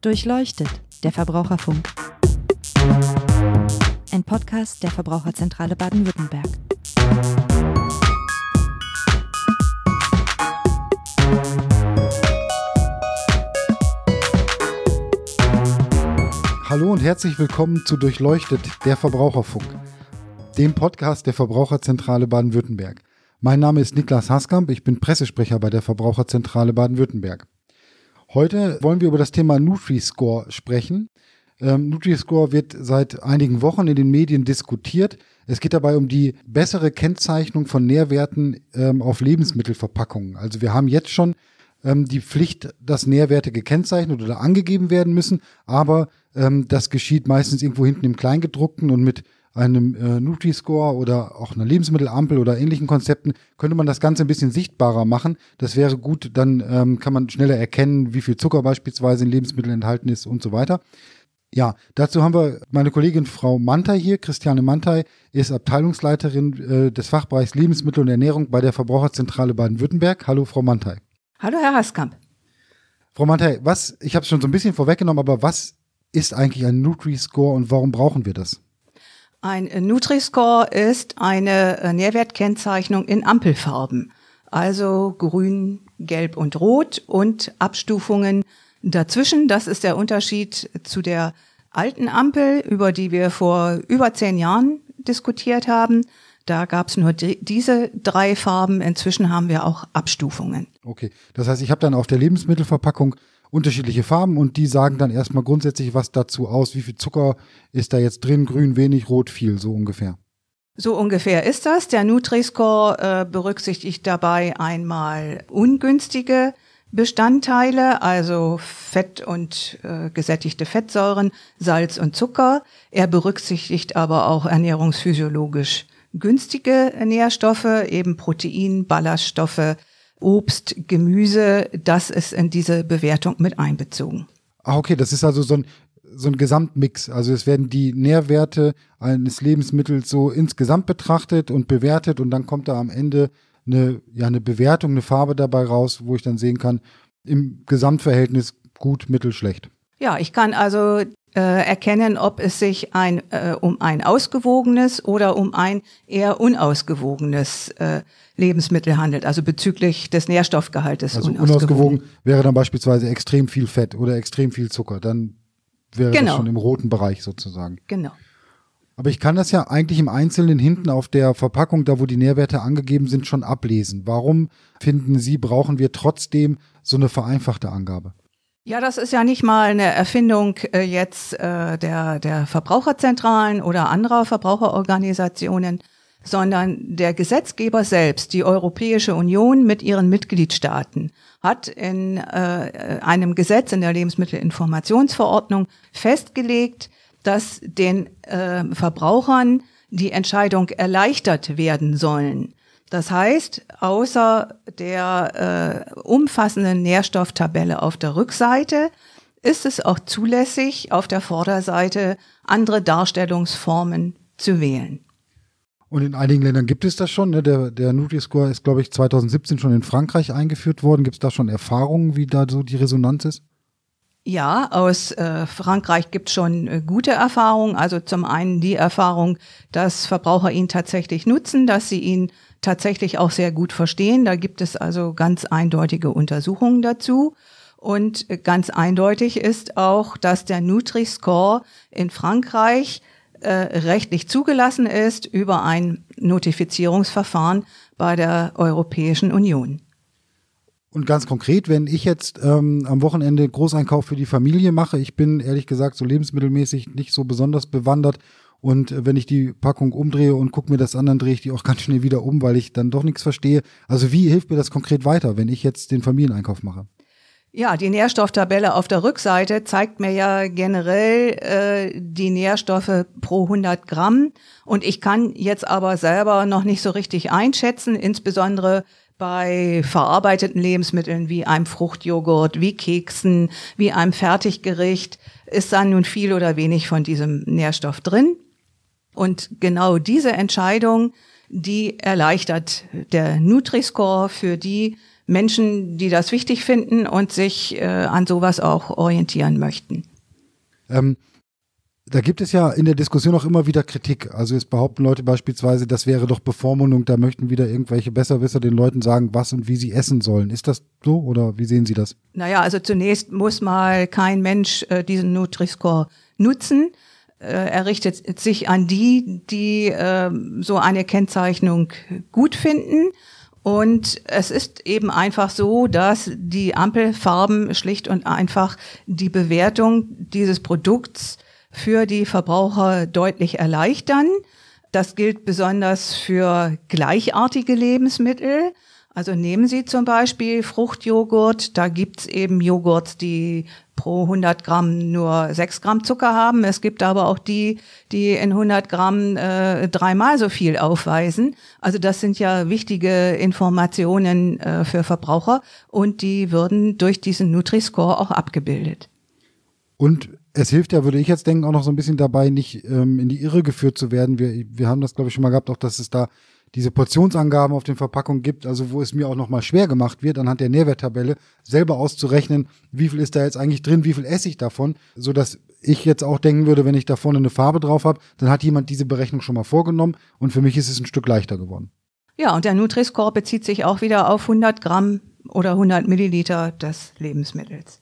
Durchleuchtet, der Verbraucherfunk. Ein Podcast der Verbraucherzentrale Baden-Württemberg. Hallo und herzlich willkommen zu Durchleuchtet, der Verbraucherfunk, dem Podcast der Verbraucherzentrale Baden-Württemberg. Mein Name ist Niklas Haskamp, ich bin Pressesprecher bei der Verbraucherzentrale Baden-Württemberg. Heute wollen wir über das Thema Nutri-Score sprechen. Ähm, Nutri-Score wird seit einigen Wochen in den Medien diskutiert. Es geht dabei um die bessere Kennzeichnung von Nährwerten ähm, auf Lebensmittelverpackungen. Also wir haben jetzt schon ähm, die Pflicht, dass Nährwerte gekennzeichnet oder angegeben werden müssen, aber ähm, das geschieht meistens irgendwo hinten im Kleingedruckten und mit einem äh, Nutri-Score oder auch einer Lebensmittelampel oder ähnlichen Konzepten könnte man das Ganze ein bisschen sichtbarer machen. Das wäre gut, dann ähm, kann man schneller erkennen, wie viel Zucker beispielsweise in Lebensmitteln enthalten ist und so weiter. Ja, dazu haben wir meine Kollegin Frau Mantei hier. Christiane Mantei ist Abteilungsleiterin äh, des Fachbereichs Lebensmittel und Ernährung bei der Verbraucherzentrale Baden-Württemberg. Hallo, Frau Mantei. Hallo, Herr Haskamp. Frau Mantei, was, ich habe es schon so ein bisschen vorweggenommen, aber was ist eigentlich ein Nutri-Score und warum brauchen wir das? Ein Nutri-Score ist eine äh, Nährwertkennzeichnung in Ampelfarben, also grün, gelb und rot und Abstufungen dazwischen. Das ist der Unterschied zu der alten Ampel, über die wir vor über zehn Jahren diskutiert haben. Da gab es nur diese drei Farben. Inzwischen haben wir auch Abstufungen. Okay, das heißt, ich habe dann auf der Lebensmittelverpackung unterschiedliche Farben und die sagen dann erstmal grundsätzlich was dazu aus, wie viel Zucker ist da jetzt drin, grün wenig, rot viel, so ungefähr. So ungefähr ist das. Der Nutri-Score äh, berücksichtigt dabei einmal ungünstige Bestandteile, also Fett und äh, gesättigte Fettsäuren, Salz und Zucker. Er berücksichtigt aber auch ernährungsphysiologisch günstige Nährstoffe, eben Protein, Ballaststoffe, Obst, Gemüse, das ist in diese Bewertung mit einbezogen. Ah, okay, das ist also so ein, so ein Gesamtmix. Also es werden die Nährwerte eines Lebensmittels so insgesamt betrachtet und bewertet und dann kommt da am Ende eine, ja, eine Bewertung, eine Farbe dabei raus, wo ich dann sehen kann, im Gesamtverhältnis gut, mittel, schlecht. Ja, ich kann also äh, erkennen, ob es sich ein, äh, um ein ausgewogenes oder um ein eher unausgewogenes äh, Lebensmittel handelt, also bezüglich des Nährstoffgehaltes. Also unausgewogen, unausgewogen wäre dann beispielsweise extrem viel Fett oder extrem viel Zucker. Dann wäre genau. das schon im roten Bereich sozusagen. Genau. Aber ich kann das ja eigentlich im Einzelnen hinten auf der Verpackung, da wo die Nährwerte angegeben sind, schon ablesen. Warum finden Sie, brauchen wir trotzdem so eine vereinfachte Angabe? Ja, das ist ja nicht mal eine Erfindung äh, jetzt äh, der, der Verbraucherzentralen oder anderer Verbraucherorganisationen, sondern der Gesetzgeber selbst, die Europäische Union mit ihren Mitgliedstaaten, hat in äh, einem Gesetz in der Lebensmittelinformationsverordnung festgelegt, dass den äh, Verbrauchern die Entscheidung erleichtert werden sollen. Das heißt, außer der äh, umfassenden Nährstofftabelle auf der Rückseite ist es auch zulässig, auf der Vorderseite andere Darstellungsformen zu wählen. Und in einigen Ländern gibt es das schon. Ne? Der, der Nutri-Score ist, glaube ich, 2017 schon in Frankreich eingeführt worden. Gibt es da schon Erfahrungen, wie da so die Resonanz ist? Ja, aus äh, Frankreich gibt es schon äh, gute Erfahrungen. Also zum einen die Erfahrung, dass Verbraucher ihn tatsächlich nutzen, dass sie ihn tatsächlich auch sehr gut verstehen. Da gibt es also ganz eindeutige Untersuchungen dazu. Und ganz eindeutig ist auch, dass der Nutri-Score in Frankreich äh, rechtlich zugelassen ist über ein Notifizierungsverfahren bei der Europäischen Union. Und ganz konkret, wenn ich jetzt ähm, am Wochenende Großeinkauf für die Familie mache, ich bin ehrlich gesagt so lebensmittelmäßig nicht so besonders bewandert. Und äh, wenn ich die Packung umdrehe und gucke mir das an, dann drehe ich die auch ganz schnell wieder um, weil ich dann doch nichts verstehe. Also wie hilft mir das konkret weiter, wenn ich jetzt den Familieneinkauf mache? Ja, die Nährstofftabelle auf der Rückseite zeigt mir ja generell äh, die Nährstoffe pro 100 Gramm. Und ich kann jetzt aber selber noch nicht so richtig einschätzen, insbesondere bei verarbeiteten Lebensmitteln wie einem Fruchtjoghurt, wie Keksen, wie einem Fertiggericht, ist da nun viel oder wenig von diesem Nährstoff drin. Und genau diese Entscheidung, die erleichtert der Nutri-Score für die Menschen, die das wichtig finden und sich äh, an sowas auch orientieren möchten. Ähm, da gibt es ja in der Diskussion auch immer wieder Kritik. Also es behaupten Leute beispielsweise, das wäre doch Bevormundung, da möchten wieder irgendwelche Besserwisser den Leuten sagen, was und wie sie essen sollen. Ist das so oder wie sehen Sie das? Naja, also zunächst muss mal kein Mensch äh, diesen Nutri-Score nutzen. Äh, er richtet sich an die, die äh, so eine Kennzeichnung gut finden. Und es ist eben einfach so, dass die Ampelfarben schlicht und einfach die Bewertung dieses Produkts für die Verbraucher deutlich erleichtern. Das gilt besonders für gleichartige Lebensmittel. Also nehmen Sie zum Beispiel Fruchtjoghurt. Da gibt's eben Joghurts, die pro 100 Gramm nur 6 Gramm Zucker haben. Es gibt aber auch die, die in 100 Gramm äh, dreimal so viel aufweisen. Also das sind ja wichtige Informationen äh, für Verbraucher und die würden durch diesen Nutri-Score auch abgebildet. Und es hilft ja, würde ich jetzt denken, auch noch so ein bisschen dabei, nicht ähm, in die Irre geführt zu werden. Wir, wir haben das, glaube ich, schon mal gehabt, auch dass es da diese Portionsangaben auf den Verpackungen gibt, also wo es mir auch noch mal schwer gemacht wird, anhand der Nährwerttabelle selber auszurechnen, wie viel ist da jetzt eigentlich drin, wie viel esse ich davon, so dass ich jetzt auch denken würde, wenn ich da vorne eine Farbe drauf habe, dann hat jemand diese Berechnung schon mal vorgenommen und für mich ist es ein Stück leichter geworden. Ja, und der Nutri-Score bezieht sich auch wieder auf 100 Gramm oder 100 Milliliter des Lebensmittels.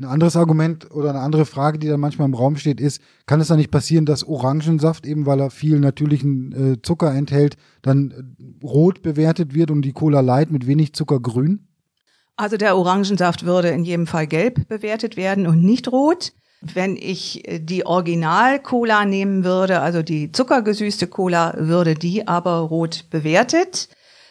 Ein anderes Argument oder eine andere Frage, die da manchmal im Raum steht, ist, kann es da nicht passieren, dass Orangensaft, eben weil er viel natürlichen äh, Zucker enthält, dann äh, rot bewertet wird und die Cola Light mit wenig Zucker grün? Also der Orangensaft würde in jedem Fall gelb bewertet werden und nicht rot. Wenn ich äh, die Original-Cola nehmen würde, also die zuckergesüßte Cola, würde die aber rot bewertet.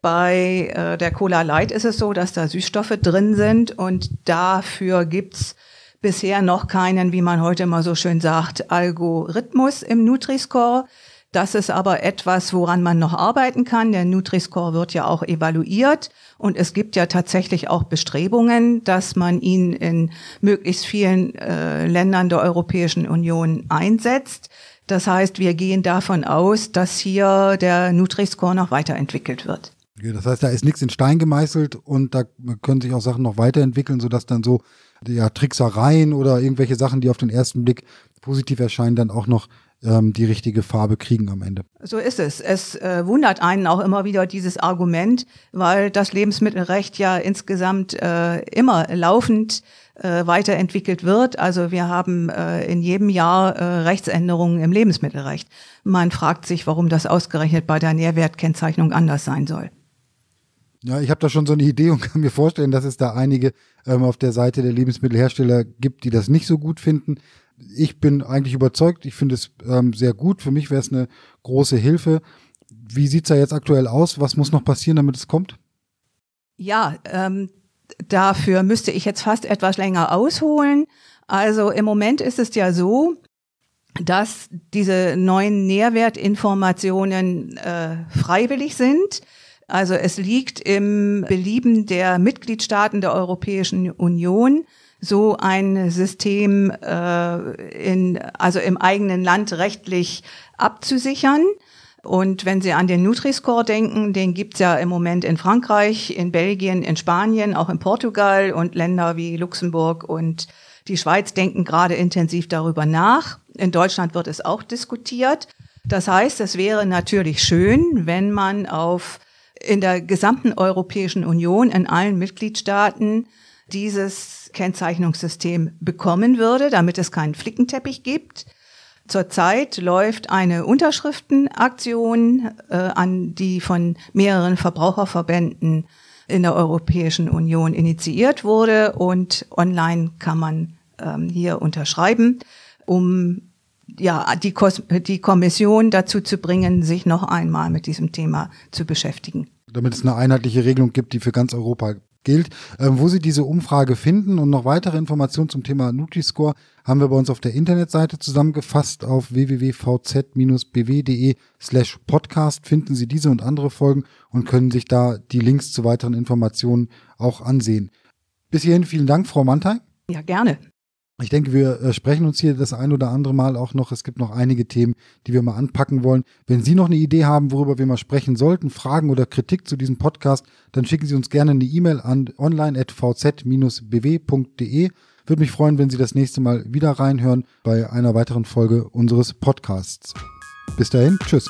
Bei äh, der Cola Light ist es so, dass da Süßstoffe drin sind und dafür gibt's bisher noch keinen, wie man heute mal so schön sagt, Algorithmus im Nutri-Score. Das ist aber etwas, woran man noch arbeiten kann. Der Nutri-Score wird ja auch evaluiert und es gibt ja tatsächlich auch Bestrebungen, dass man ihn in möglichst vielen äh, Ländern der Europäischen Union einsetzt. Das heißt, wir gehen davon aus, dass hier der Nutri-Score noch weiterentwickelt wird. Das heißt, da ist nichts in Stein gemeißelt und da können sich auch Sachen noch weiterentwickeln, sodass dann so ja, Tricksereien oder irgendwelche Sachen, die auf den ersten Blick positiv erscheinen, dann auch noch ähm, die richtige Farbe kriegen am Ende. So ist es. Es äh, wundert einen auch immer wieder dieses Argument, weil das Lebensmittelrecht ja insgesamt äh, immer laufend äh, weiterentwickelt wird. Also wir haben äh, in jedem Jahr äh, Rechtsänderungen im Lebensmittelrecht. Man fragt sich, warum das ausgerechnet bei der Nährwertkennzeichnung anders sein soll. Ja, ich habe da schon so eine Idee und kann mir vorstellen, dass es da einige ähm, auf der Seite der Lebensmittelhersteller gibt, die das nicht so gut finden. Ich bin eigentlich überzeugt, ich finde es ähm, sehr gut. Für mich wäre es eine große Hilfe. Wie sieht's da jetzt aktuell aus? Was muss noch passieren, damit es kommt? Ja, ähm, dafür müsste ich jetzt fast etwas länger ausholen. Also im Moment ist es ja so, dass diese neuen Nährwertinformationen äh, freiwillig sind. Also es liegt im Belieben der Mitgliedstaaten der Europäischen Union, so ein System äh, in, also im eigenen Land rechtlich abzusichern. Und wenn Sie an den Nutri-Score denken, den gibt's ja im Moment in Frankreich, in Belgien, in Spanien, auch in Portugal und Länder wie Luxemburg und die Schweiz denken gerade intensiv darüber nach. In Deutschland wird es auch diskutiert. Das heißt, es wäre natürlich schön, wenn man auf in der gesamten Europäischen Union, in allen Mitgliedstaaten dieses Kennzeichnungssystem bekommen würde, damit es keinen Flickenteppich gibt. Zurzeit läuft eine Unterschriftenaktion, äh, an die von mehreren Verbraucherverbänden in der Europäischen Union initiiert wurde und online kann man ähm, hier unterschreiben, um ja, die, Kos die Kommission dazu zu bringen, sich noch einmal mit diesem Thema zu beschäftigen. Damit es eine einheitliche Regelung gibt, die für ganz Europa gilt. Ähm, wo Sie diese Umfrage finden und noch weitere Informationen zum Thema Nutri-Score haben wir bei uns auf der Internetseite zusammengefasst. Auf www.vz-bw.de slash podcast finden Sie diese und andere Folgen und können sich da die Links zu weiteren Informationen auch ansehen. Bis hierhin vielen Dank, Frau Mantei. Ja, gerne. Ich denke, wir äh, sprechen uns hier das ein oder andere Mal auch noch. Es gibt noch einige Themen, die wir mal anpacken wollen. Wenn Sie noch eine Idee haben, worüber wir mal sprechen sollten, Fragen oder Kritik zu diesem Podcast, dann schicken Sie uns gerne eine E-Mail an online.vz-bw.de. Würde mich freuen, wenn Sie das nächste Mal wieder reinhören bei einer weiteren Folge unseres Podcasts. Bis dahin, tschüss.